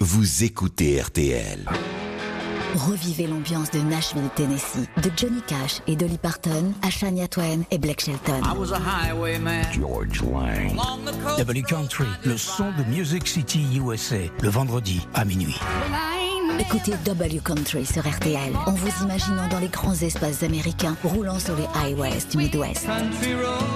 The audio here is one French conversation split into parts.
Vous écoutez RTL. Revivez l'ambiance de Nashville, Tennessee, de Johnny Cash et Dolly Parton à Shania Twain et Blake Shelton. I was a highwayman. George Lang. W Country, le son de Music City USA, le vendredi à minuit. Écoutez W Country sur RTL en vous imaginant dans les grands espaces américains roulant sur les highways du Midwest. Country road.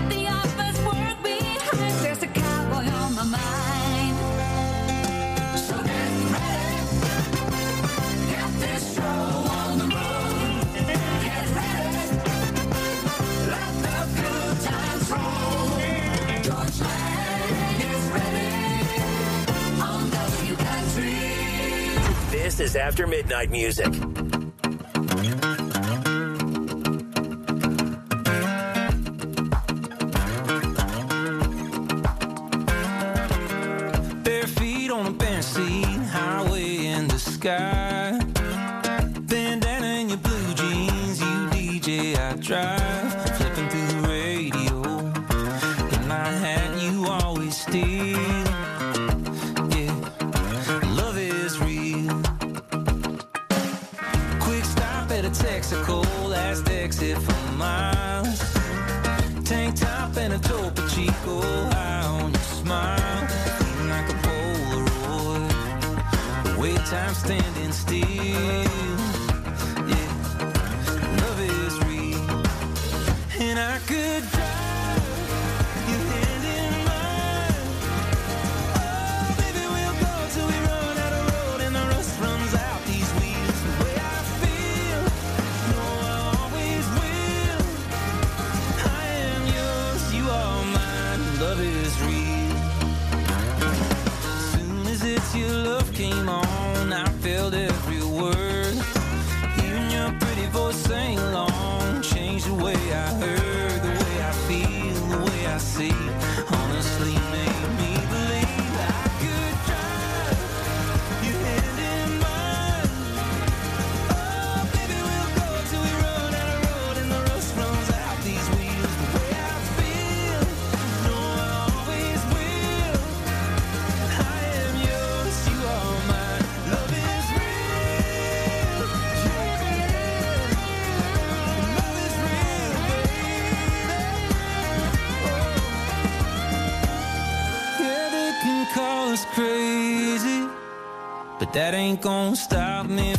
Is After Midnight Music. Time standing still. Yeah, love is real. And I could that ain't gonna stop me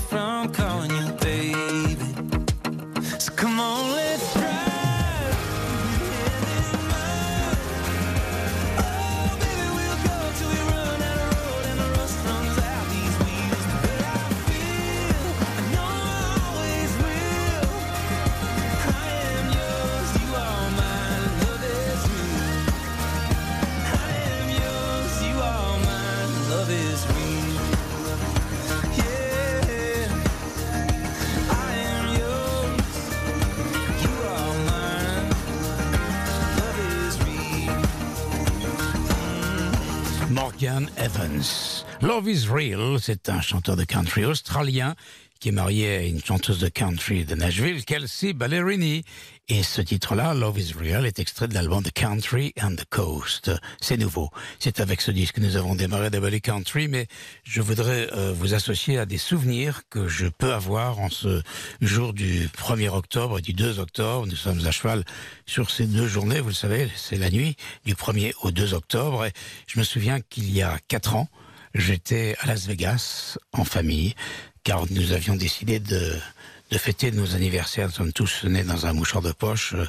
Evans. Love is Real, c'est un chanteur de country australien qui est marié à une chanteuse de country de Nashville, Kelsey Ballerini. Et ce titre-là, Love is Real, est extrait de l'album The Country and the Coast. C'est nouveau. C'est avec ce disque que nous avons démarré Double Country, mais je voudrais euh, vous associer à des souvenirs que je peux avoir en ce jour du 1er octobre et du 2 octobre. Nous sommes à cheval sur ces deux journées, vous le savez, c'est la nuit du 1er au 2 octobre. Et je me souviens qu'il y a quatre ans, j'étais à Las Vegas en famille, car nous avions décidé de, de fêter nos anniversaires. Nous sommes tous nés dans un mouchoir de poche, euh,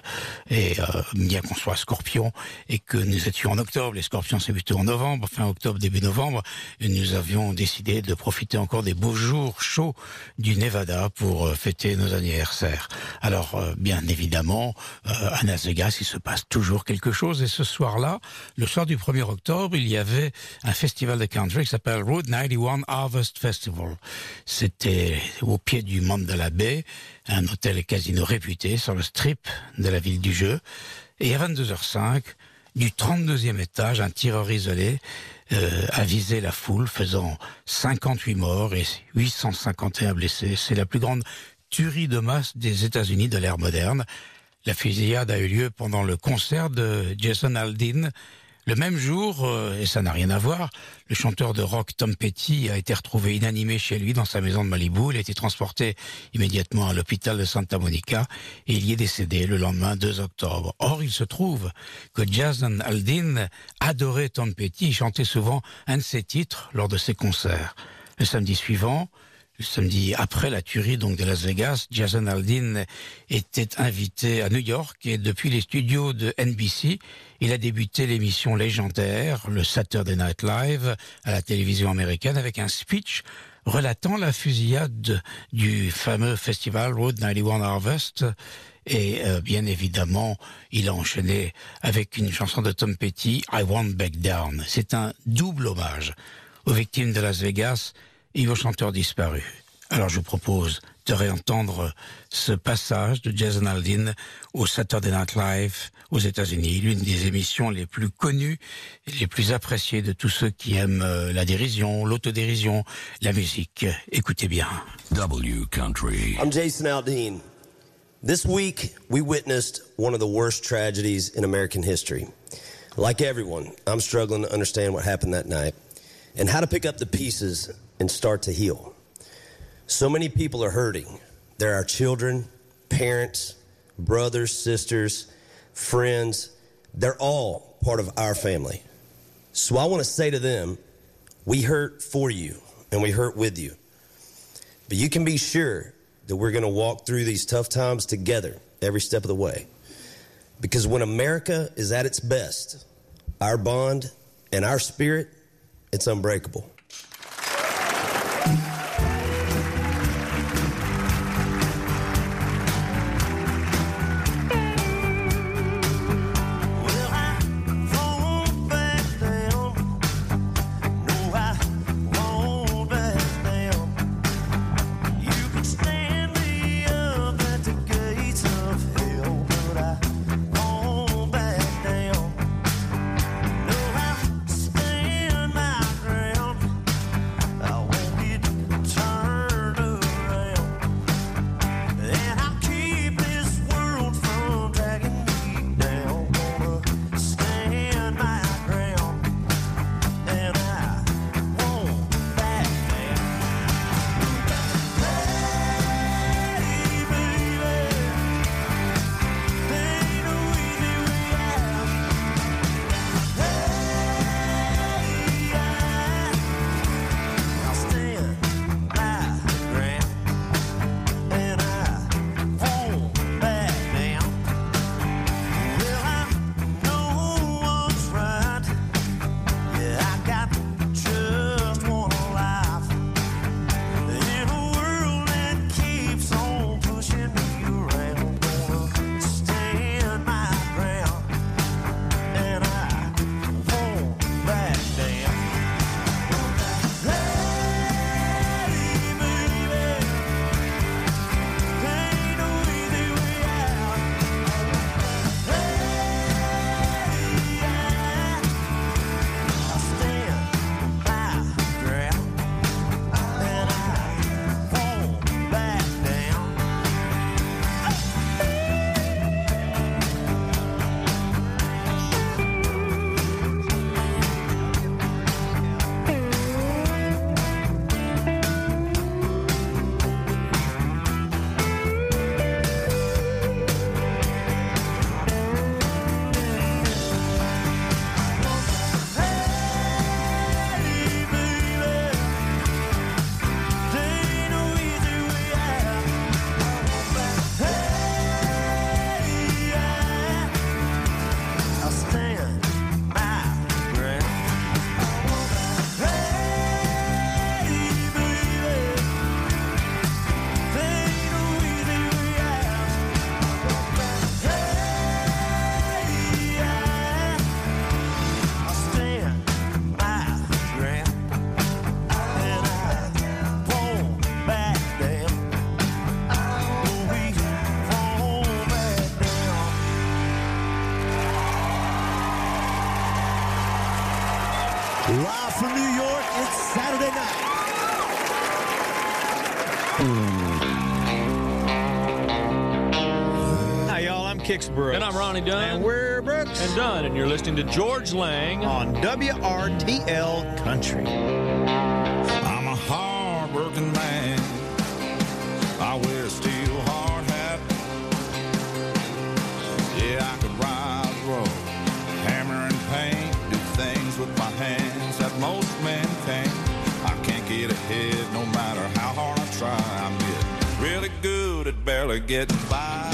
et euh, bien qu'on soit scorpion, et que nous étions en octobre, les scorpions c'est plutôt en novembre, fin octobre, début novembre, et nous avions décidé de profiter encore des beaux jours chauds du Nevada pour euh, fêter nos anniversaires. Alors, euh, bien évidemment, euh, à Las Vegas, il se passe toujours quelque chose, et ce soir-là, le soir du 1er octobre, il y avait un festival de country qui s'appelle Route 91 Harvest Festival. C'était au pied du Mandela Bay, un hôtel et casino réputé sur le strip de la ville du jeu. Et à 22h05, du 32e étage, un tireur isolé euh, a visé la foule, faisant 58 morts et 851 blessés. C'est la plus grande tuerie de masse des États-Unis de l'ère moderne. La fusillade a eu lieu pendant le concert de Jason Aldean. Le même jour, euh, et ça n'a rien à voir, le chanteur de rock Tom Petty a été retrouvé inanimé chez lui dans sa maison de Malibu. Il a été transporté immédiatement à l'hôpital de Santa Monica et il y est décédé le lendemain 2 octobre. Or, il se trouve que Jason Aldean adorait Tom Petty et chantait souvent un de ses titres lors de ses concerts. Le samedi suivant, le samedi après la tuerie donc de Las Vegas, Jason Aldean était invité à New York et depuis les studios de NBC, il a débuté l'émission légendaire, le Saturday Night Live, à la télévision américaine avec un speech relatant la fusillade du fameux festival Road 91 Harvest. Et euh, bien évidemment, il a enchaîné avec une chanson de Tom Petty, I Won't Back Down. C'est un double hommage aux victimes de Las Vegas et aux chanteurs disparus. Alors je vous propose de réentendre ce passage de Jason Aldean au Saturday Night Live aux États-Unis, l'une des émissions les plus connues et les plus appréciées de tous ceux qui aiment euh, la dérision, l'autodérision, la musique. Écoutez bien. W Country. I'm Jason Aldean. This week, we witnessed one of the worst tragedies in American history. Like everyone, I'm struggling to understand what happened that night and how to pick up the pieces and start to heal. So many people are hurting. There are children, parents, brothers, sisters, friends. They're all part of our family. So I want to say to them, we hurt for you and we hurt with you. But you can be sure that we're going to walk through these tough times together every step of the way. Because when America is at its best, our bond and our spirit, it's unbreakable. Brooks. And Ronnie Dunn. And we're Brooks. And Dunn, and you're listening to George Lang on WRTL Country. I'm a hard-working man. I wear a steel hard hat. Yeah, I could ride road, hammer and paint, do things with my hands that most men can't. I can't get ahead no matter how hard I try. I'm getting really good at barely getting by.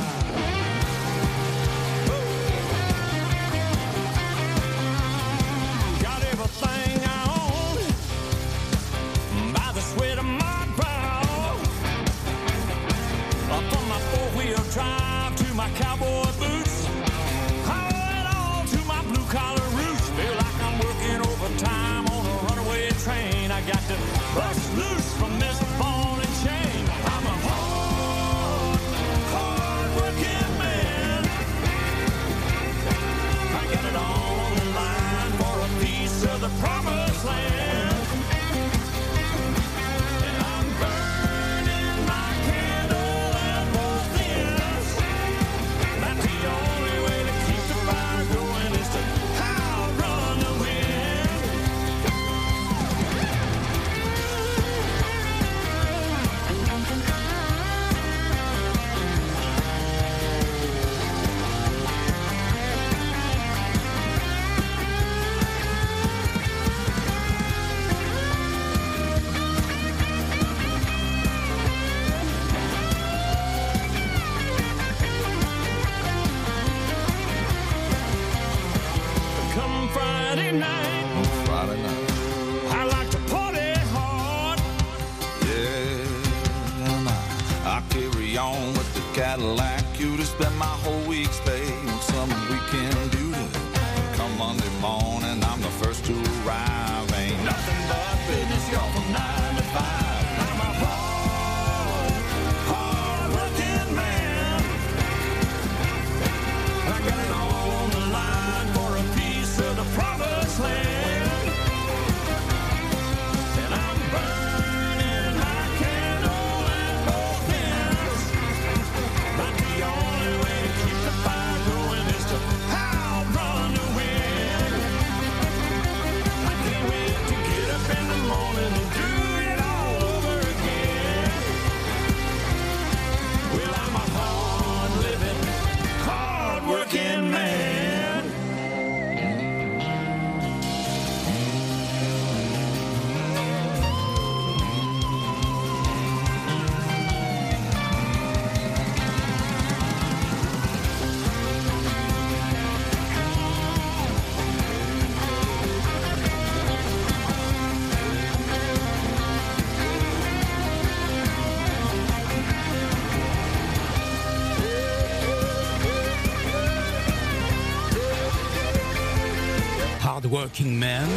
Hardworking Man.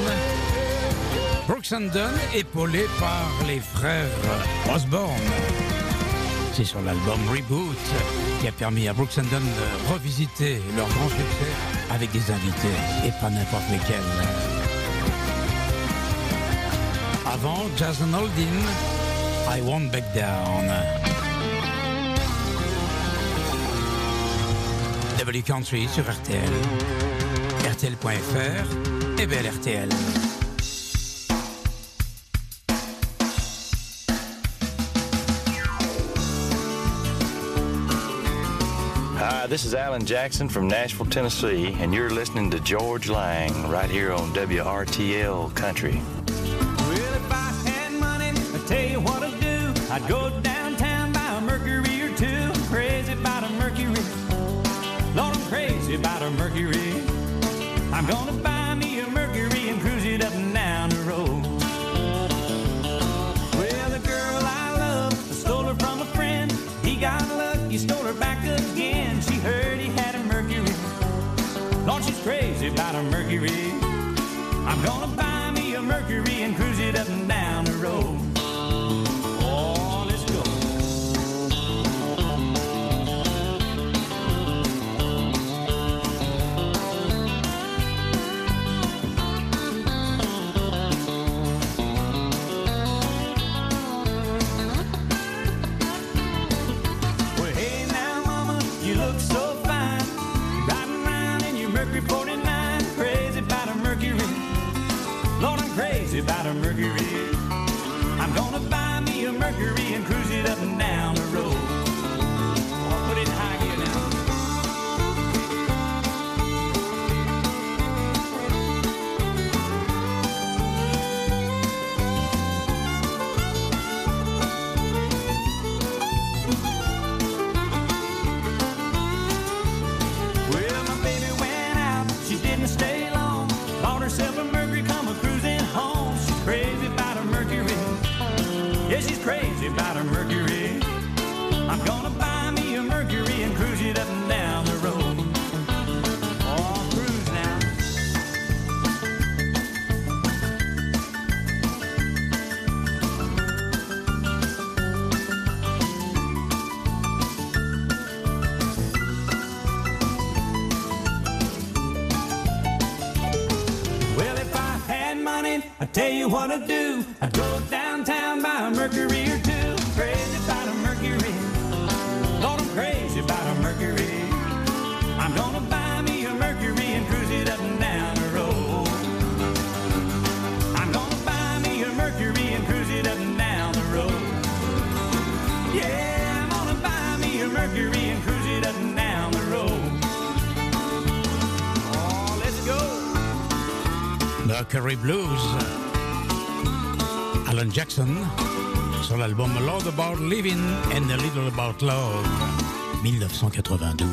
Brooks and épaulé par les frères Osborne. C'est sur l'album Reboot qui a permis à Brooks and de revisiter leur grand succès avec des invités et pas n'importe lesquels. Avant, Jason Holdin, I Won't Back Down. W Country sur RTL. RTL.fr et belle RTL. Hi, this is Alan Jackson from Nashville, Tennessee, and you're listening to George Lang right here on WRTL Country. Well, if I had money, I tell you what I'd do. I'd go downtown, buy a Mercury or two. I'm crazy about a Mercury. Lord, I'm crazy about a Mercury. I'm gonna buy her back again. She heard he had a Mercury. Lord, she's crazy about a Mercury. I'm gonna buy me a Mercury and cruise it up Mercury and cruise it up what to do. I drove downtown by a Mercury or two. Crazy about a Mercury. Lord, I'm crazy about a Mercury. I'm gonna buy me a Mercury and cruise it up and down the road. I'm gonna buy me a Mercury and cruise it up and down the road. Yeah, I'm gonna buy me a Mercury and cruise it up and down the road. Oh, let's go. Mercury Blues. Jackson sur l'album Lord About Living and a Little About Love 1992.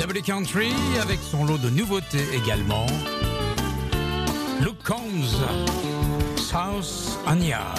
Double Country avec son lot de nouveautés également. Luke Combs, South Anya.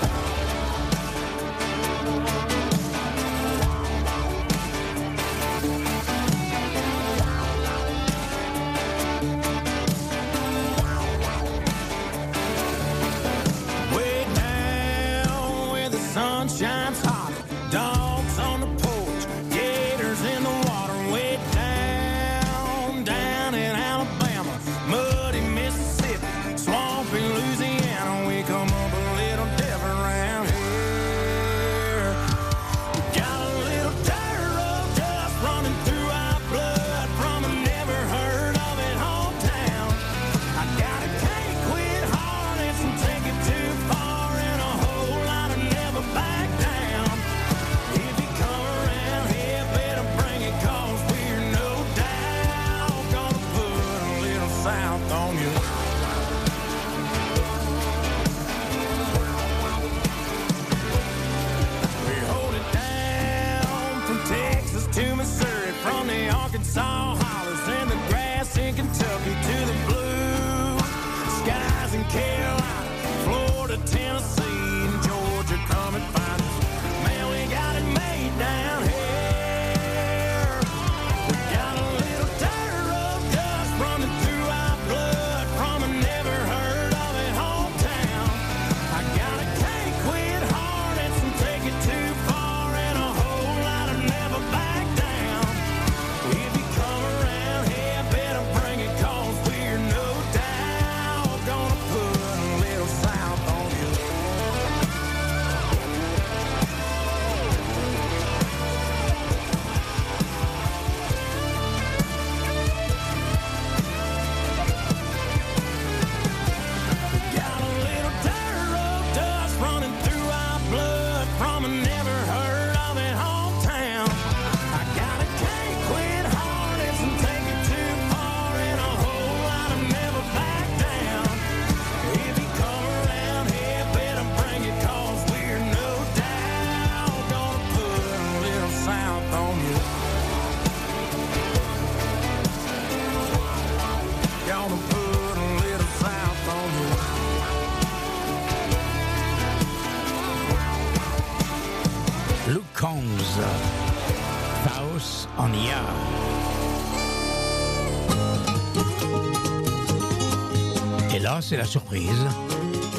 c'est la surprise.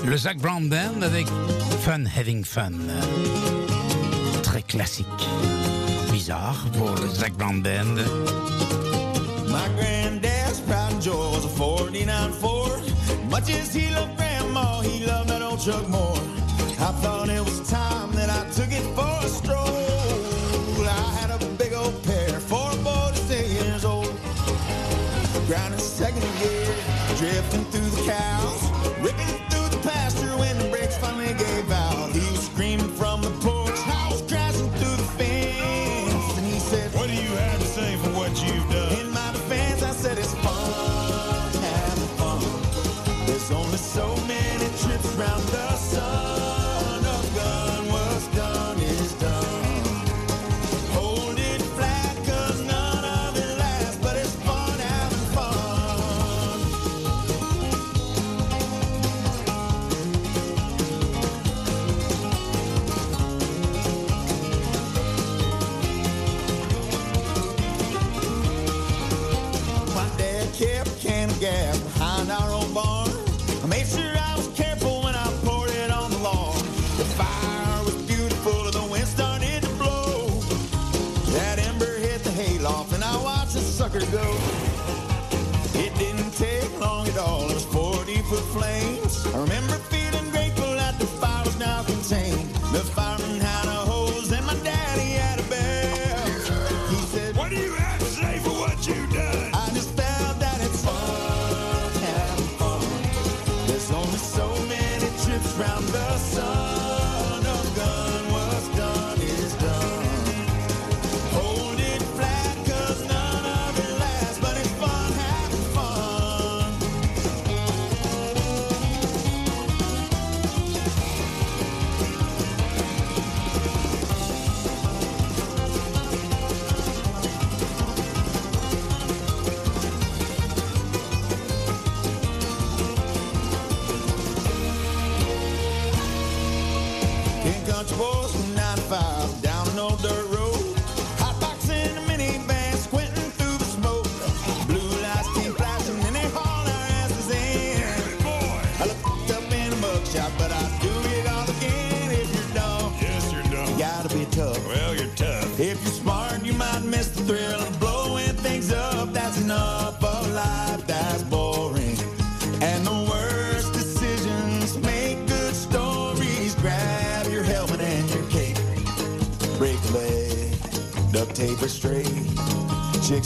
Le Zach Brown Band avec Fun Having Fun. Très classique. Bizarre pour le Zach Brown Band. My granddad's proud and joy was a 49 Ford. Much as he loved grandma, he loved that old truck more. I thought it was time that I took it for laughing through the cows.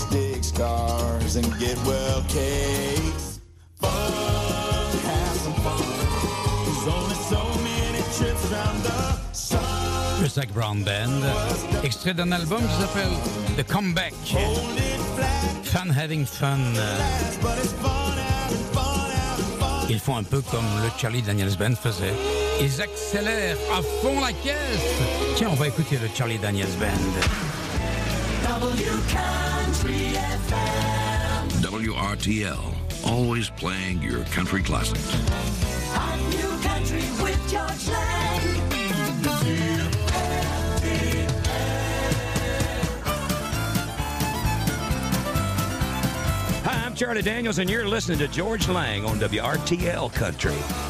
Dig scars and get well cakes. Fun, have some fun. There's only so many trips around the sun. Le Zach Brown Band, extrait d'un album qui s'appelle The Comeback. Fun having fun. Ils font un peu comme le Charlie Daniels Band faisait. Ils accélèrent à fond la caisse. Tiens, on va écouter le Charlie Daniels Band. WRTL, always playing your country classics. New country with George Lang. Hi, I'm Charlie Daniels, and you're listening to George Lang on WRTL Country.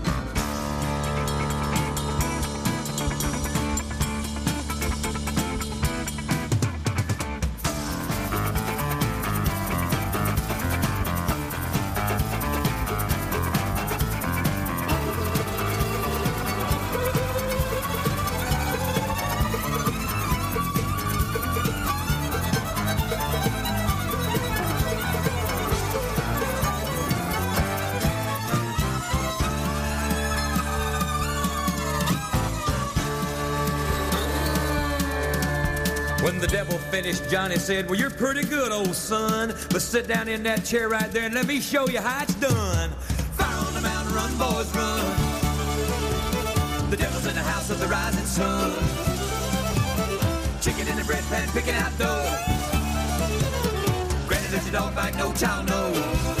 Said, Well, you're pretty good, old son. But sit down in that chair right there and let me show you how it's done. Fire on the mountain, run, boys, run. The devil's in the house of the rising sun. Chicken in the bread pan, picking out dough. Granny, there's a dog bite, no child, no.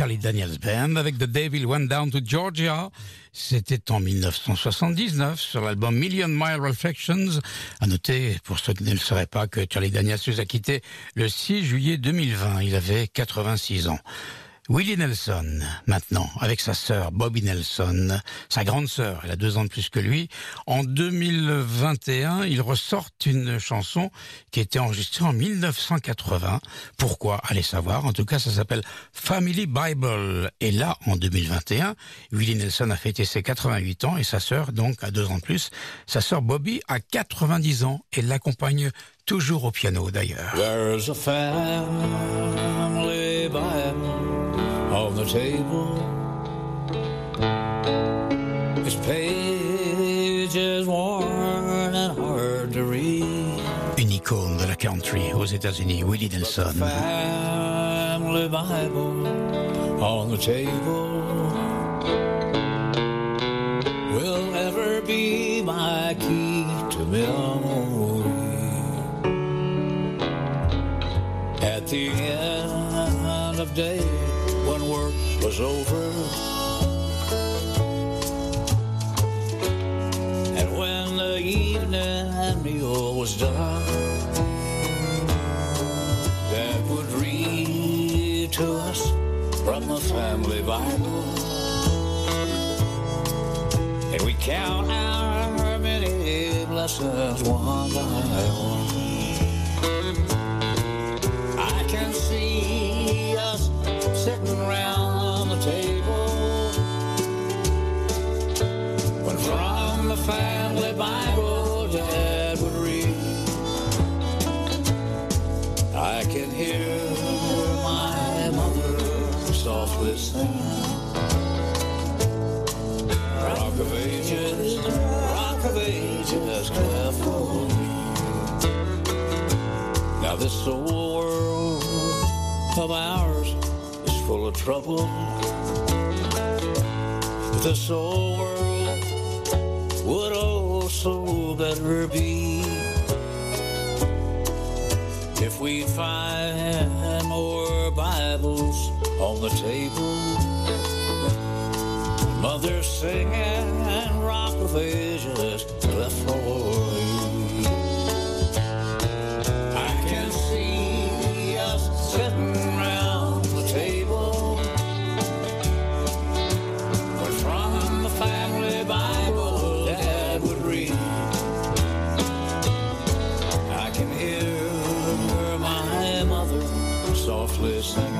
Charlie Daniels Band avec The Devil Went Down to Georgia. C'était en 1979 sur l'album Million Mile Reflections. À noter, pour ceux qui ne le sauraient pas, que Charlie Daniels nous a quitté le 6 juillet 2020. Il avait 86 ans. Willie Nelson, maintenant, avec sa sœur Bobby Nelson, sa grande sœur, elle a deux ans de plus que lui. En 2021, ils ressortent une chanson qui été enregistrée en 1980. Pourquoi? Allez savoir. En tout cas, ça s'appelle Family Bible. Et là, en 2021, Willie Nelson a fêté ses 88 ans et sa sœur, donc, a deux ans de plus. Sa sœur Bobby a 90 ans et l'accompagne toujours au piano d'ailleurs. On the table. Its pages worn and hard to read. Une icône de la country aux États-Unis, Willie Nelson. Family Bible on the table will ever be my key to memory. At the end of day, when work was over, and when the evening meal was done, Dad would read to us from the family Bible, and we count our many blessings one by one. Old world of ours is full of trouble. This old world would oh also better be if we find more Bibles on the table. Mother singing and Rock of Ages left for you. Softly singing.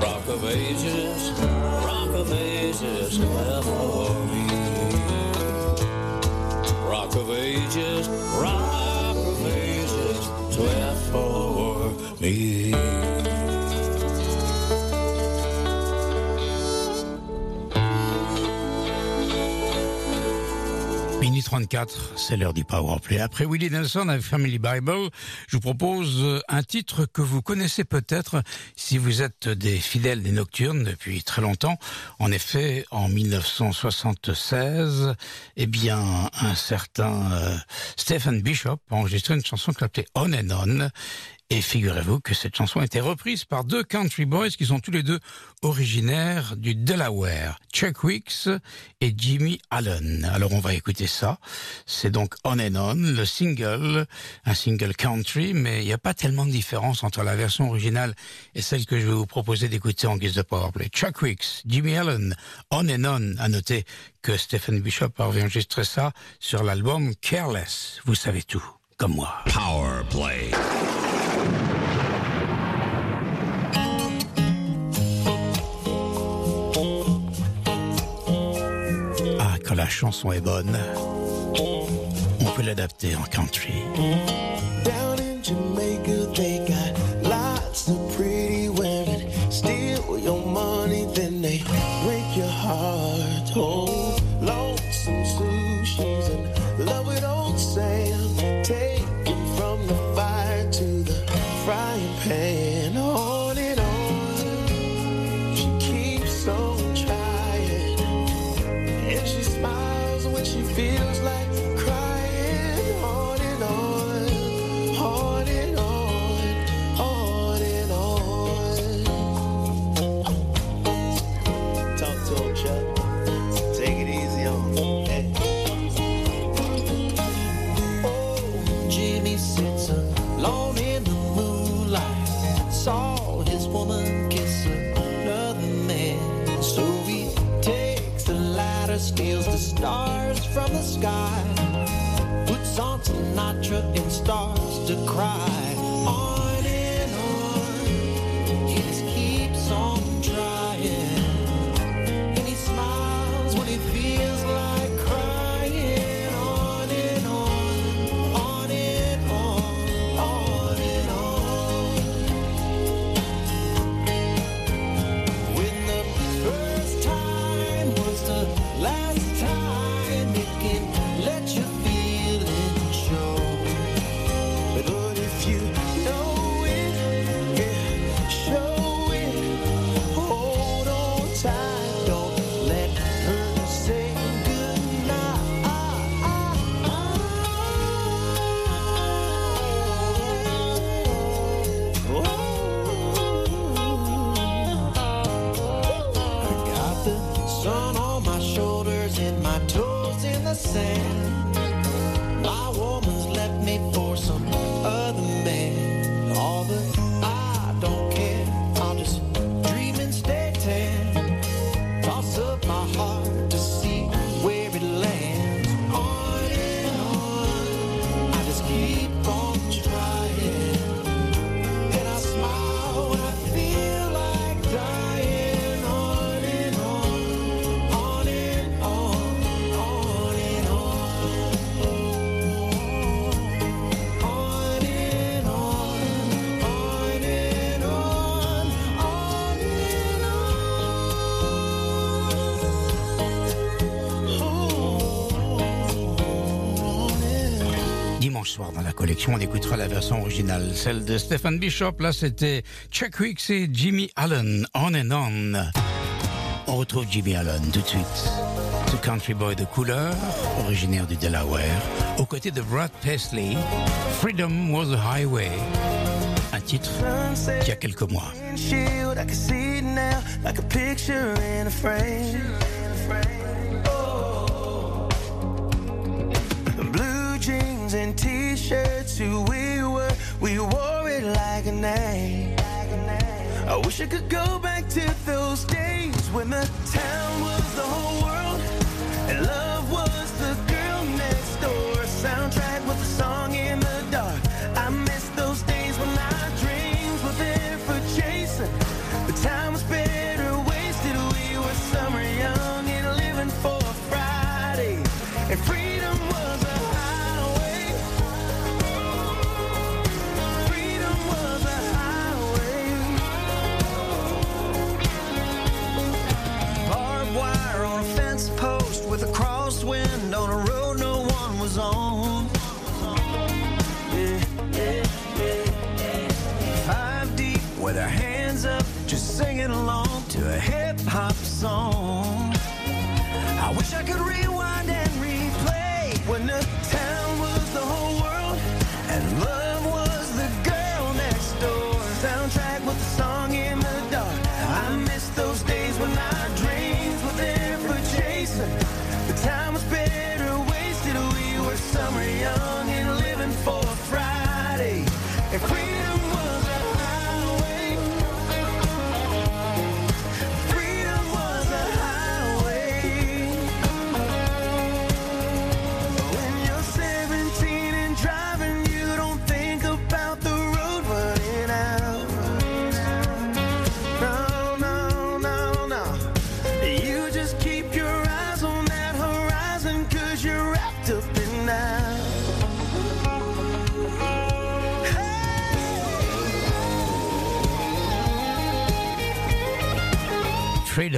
Rock of ages, rock of ages, cleft for me. Rock of ages, rock of ages, cleft for 34, c'est l'heure du Powerplay. Après Willie Nelson avec Family Bible, je vous propose euh, un titre que vous connaissez peut-être si vous êtes des fidèles des Nocturnes depuis très longtemps. En effet, en 1976, eh bien, un certain euh, Stephen Bishop a enregistré une chanson qui s'appelait On and On. Et figurez-vous que cette chanson a été reprise par deux country boys qui sont tous les deux originaires du Delaware, Chuck Wicks et Jimmy Allen. Alors on va écouter ça. C'est donc On and On, le single, un single country, mais il n'y a pas tellement de différence entre la version originale et celle que je vais vous proposer d'écouter en guise de powerplay. Chuck Wicks, Jimmy Allen, On and On. À noter que Stephen Bishop a enregistré ça sur l'album Careless. Vous savez tout, comme moi. Powerplay. Ah, quand la chanson est bonne, on peut l'adapter en country. Down in Jamaica, they got lots of pretty women. Steal your money, then they break your heart. Oh, lonesome sushis and love with old Sam. Taken from the fire to the frying pan. Dimanche soir dans la collection, on écoutera la version originale, celle de Stephen Bishop. Là, c'était Chuck Wicks et Jimmy Allen, On and On. On retrouve Jimmy Allen tout de suite. Ce country boy de couleur, originaire du Delaware, aux côtés de Brad Paisley, Freedom was a Highway. Un titre qui a quelques mois. T-shirts, who we were, we wore it like a name. I wish I could go back to those days when the town could rewind.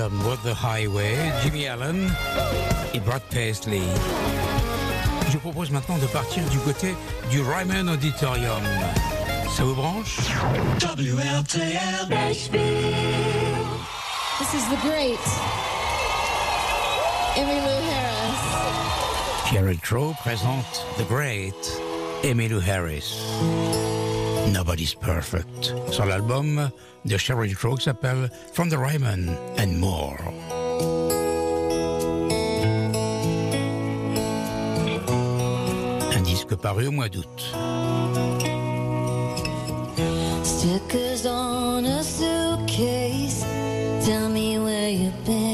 Freedom the Highway, Jimmy Allen et Brad Paisley. Je propose maintenant de partir du côté du Ryman Auditorium. Ça vous branche? WRTL Nashville. This is the great Emmylou Harris. Jared Rowe présente The Great Emmylou Harris. Nobody's Perfect, sur l'album de Sheryl Crow qui s'appelle From the Ryman and More. Un disque paru au mois d'août. Stickers on a suitcase, tell me where you've been.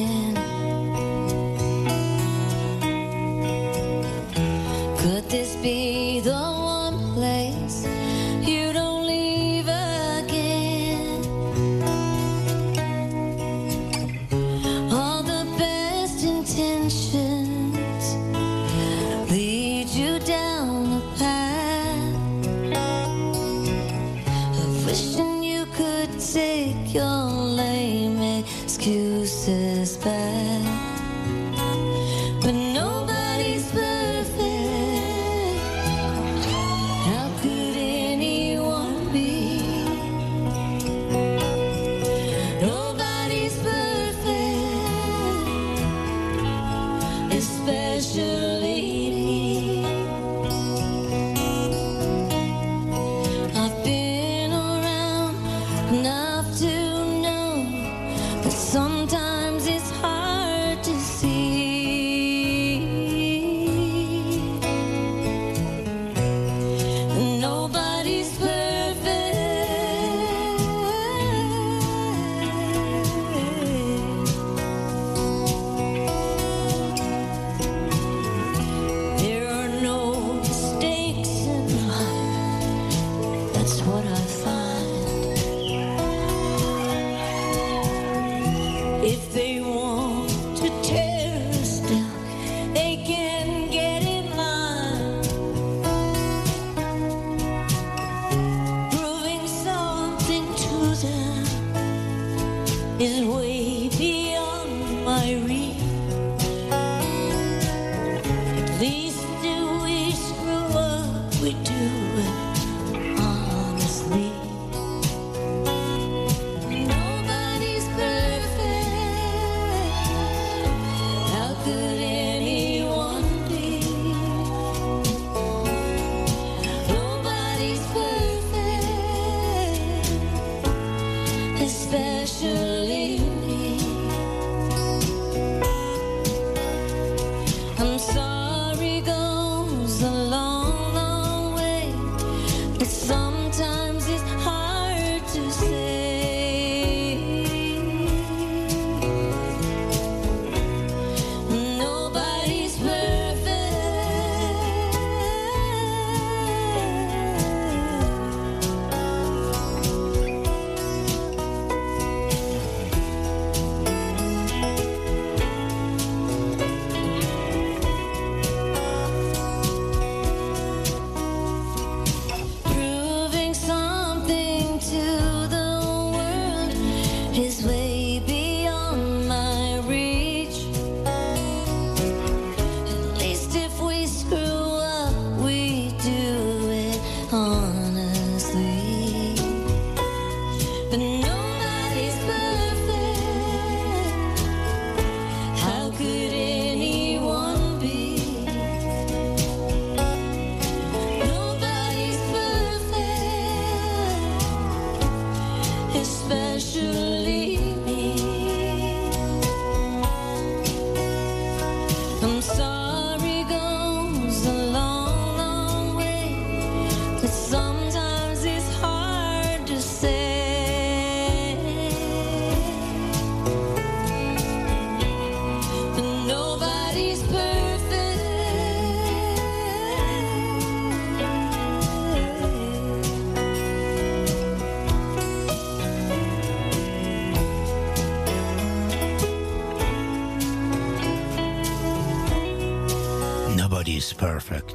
Perfect.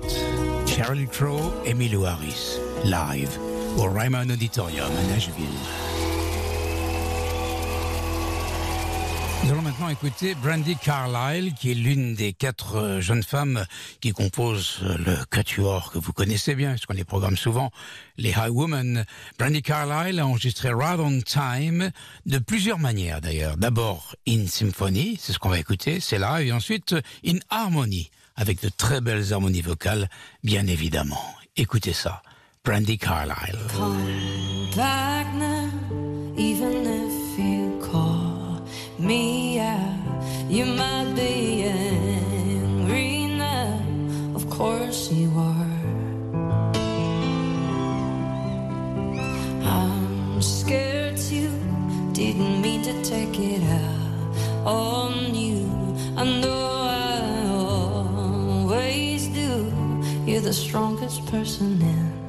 Cheryl Crow, Emilio Harris, live au Ryman Auditorium à Nashville. Nous allons maintenant écouter Brandy Carlyle, qui est l'une des quatre jeunes femmes qui composent le quatuor que vous connaissez bien, puisqu'on les programme souvent, les High Women. Brandy Carlyle a enregistré Right on Time de plusieurs manières d'ailleurs. D'abord in symphony, c'est ce qu'on va écouter, c'est là, et ensuite in harmony, avec de très belles harmonies vocales, bien évidemment. Écoutez ça, Brandy Carlyle. Come even if you call me. You might be angry now, of course you are. I'm scared you didn't mean to take it out on you. I know I the strongest person in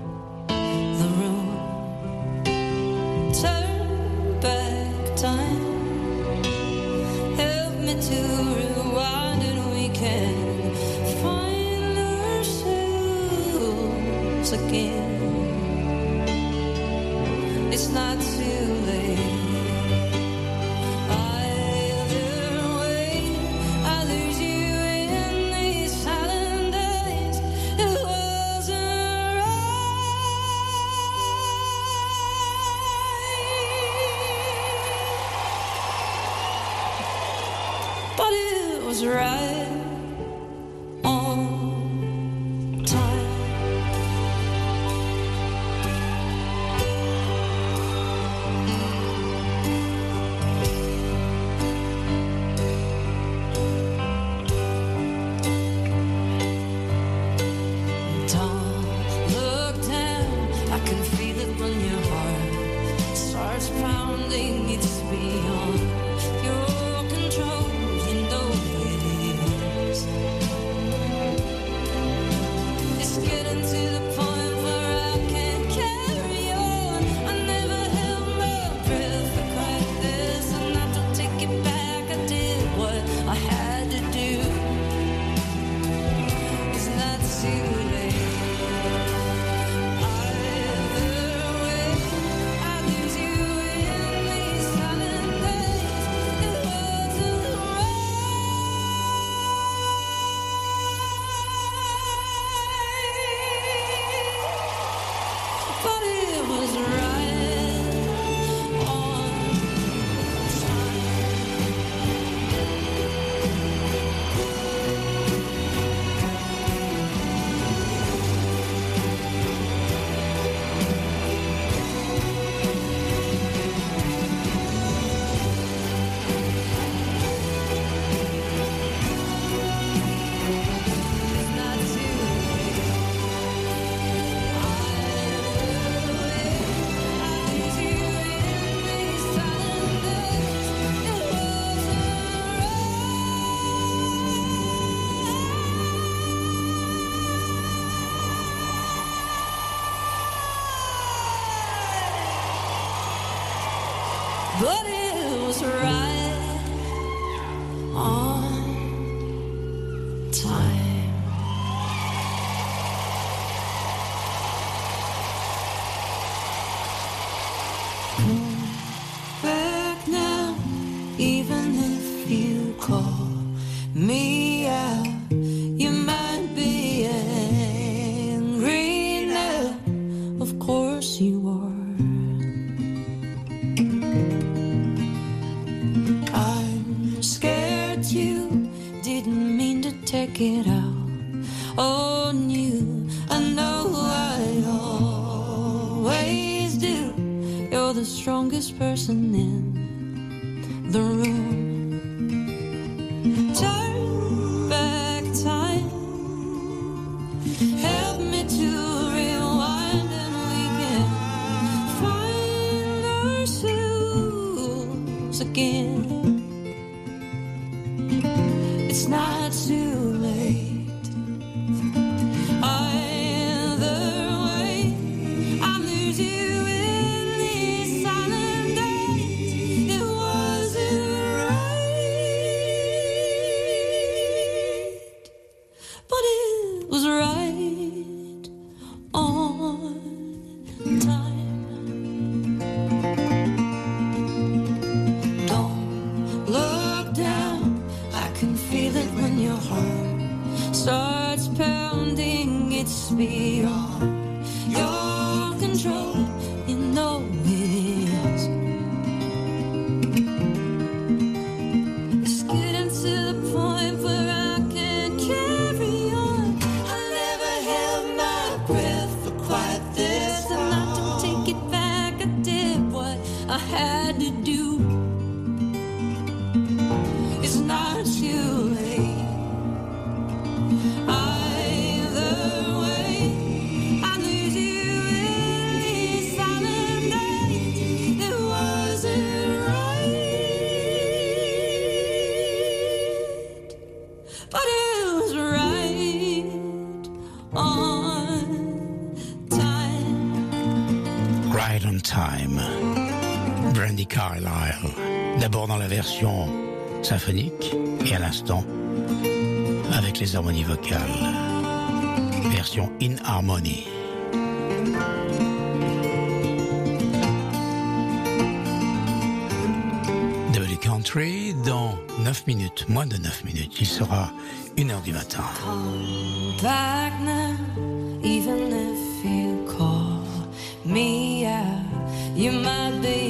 the room. La version symphonique et à l'instant avec les harmonies vocales. Version in harmony. W Country dans 9 minutes, moins de 9 minutes. Il sera 1h du matin. me you might be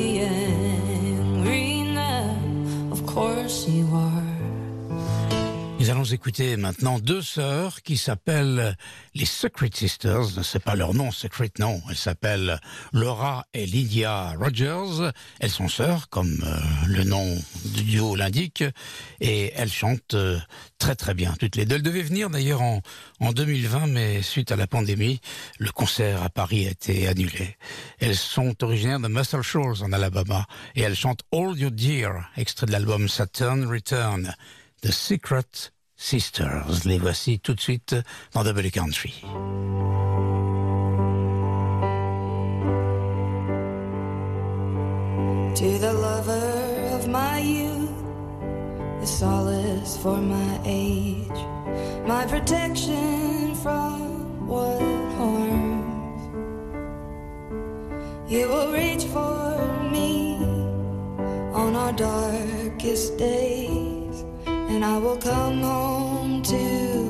Nous allons écouter maintenant deux sœurs qui s'appellent les Secret Sisters. C'est pas leur nom, Secret, non. Elles s'appellent Laura et Lydia Rogers. Elles sont sœurs, comme euh, le nom du duo l'indique, et elles chantent euh, très très bien toutes les deux. Elles devaient venir d'ailleurs en, en 2020, mais suite à la pandémie, le concert à Paris a été annulé. Elles sont originaires de Muscle Shoals en Alabama, et elles chantent All You Dear, extrait de l'album Saturn Return. The Secret Sisters. Les voici tout de suite dans Double Country. To the lover of my youth, the solace for my age, my protection from what harms. You will reach for me on our darkest days, and I will come home to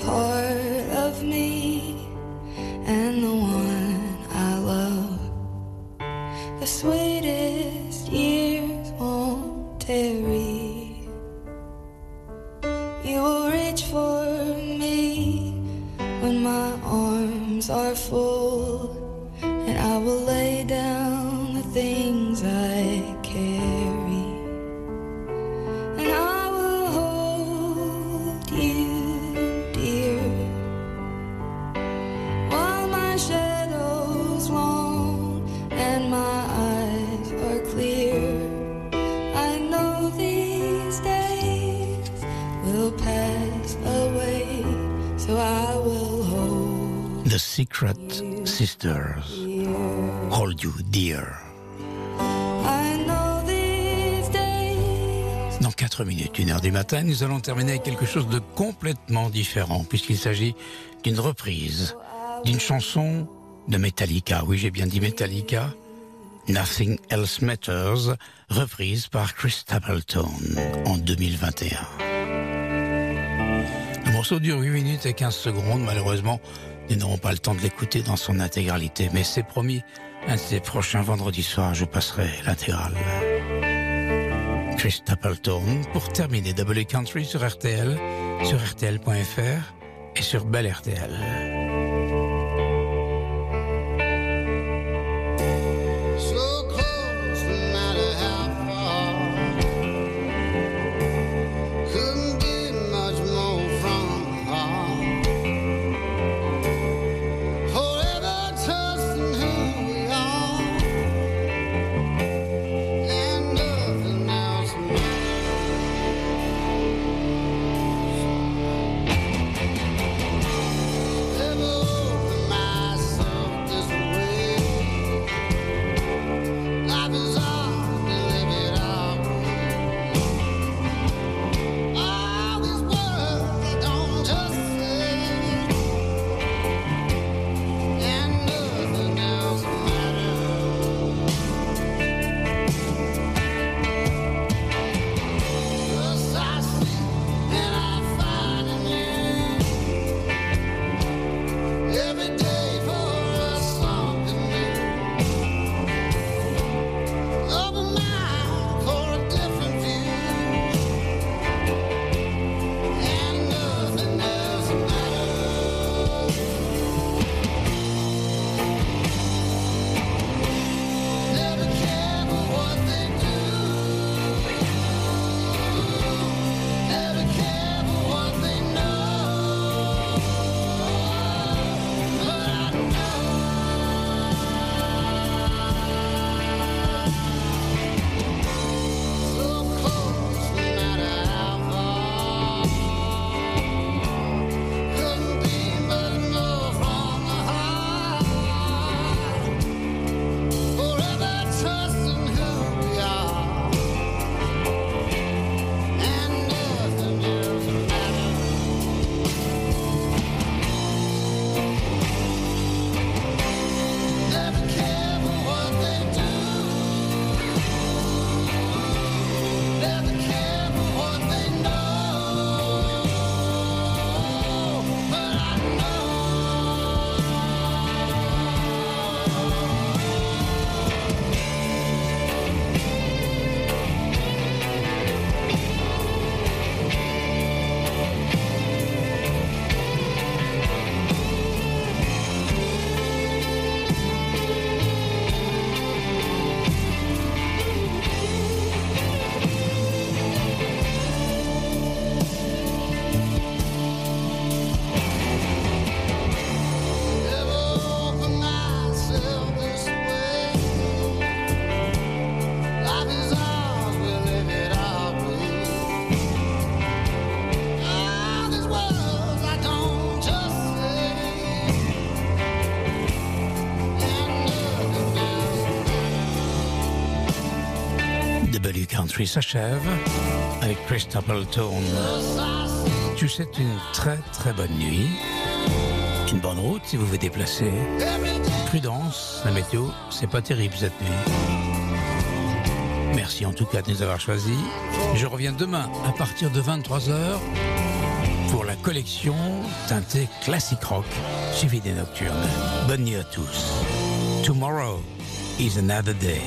apart. Dear. Dans 4 minutes, 1 heure du matin, nous allons terminer avec quelque chose de complètement différent, puisqu'il s'agit d'une reprise d'une chanson de Metallica. Oui, j'ai bien dit Metallica. Nothing Else Matters, reprise par Chris Stapleton en 2021. Le morceau dure 8 minutes et 15 secondes. Malheureusement, nous n'aurons pas le temps de l'écouter dans son intégralité. Mais c'est promis, un de ces prochains vendredis soirs, je passerai l'intégrale. Chris Stapleton pour terminer W Country sur RTL, sur RTL.fr et sur Belle RTL. S'achève avec Chris Stapleton. Vous souhaite une très très bonne nuit. Une bonne route si vous vous déplacez. Prudence, la météo, c'est pas terrible cette nuit. Merci en tout cas de nous avoir choisis. Je reviens demain à partir de 23h pour la collection teintée classique rock suivie des nocturnes. Bonne nuit à tous. Tomorrow is another day.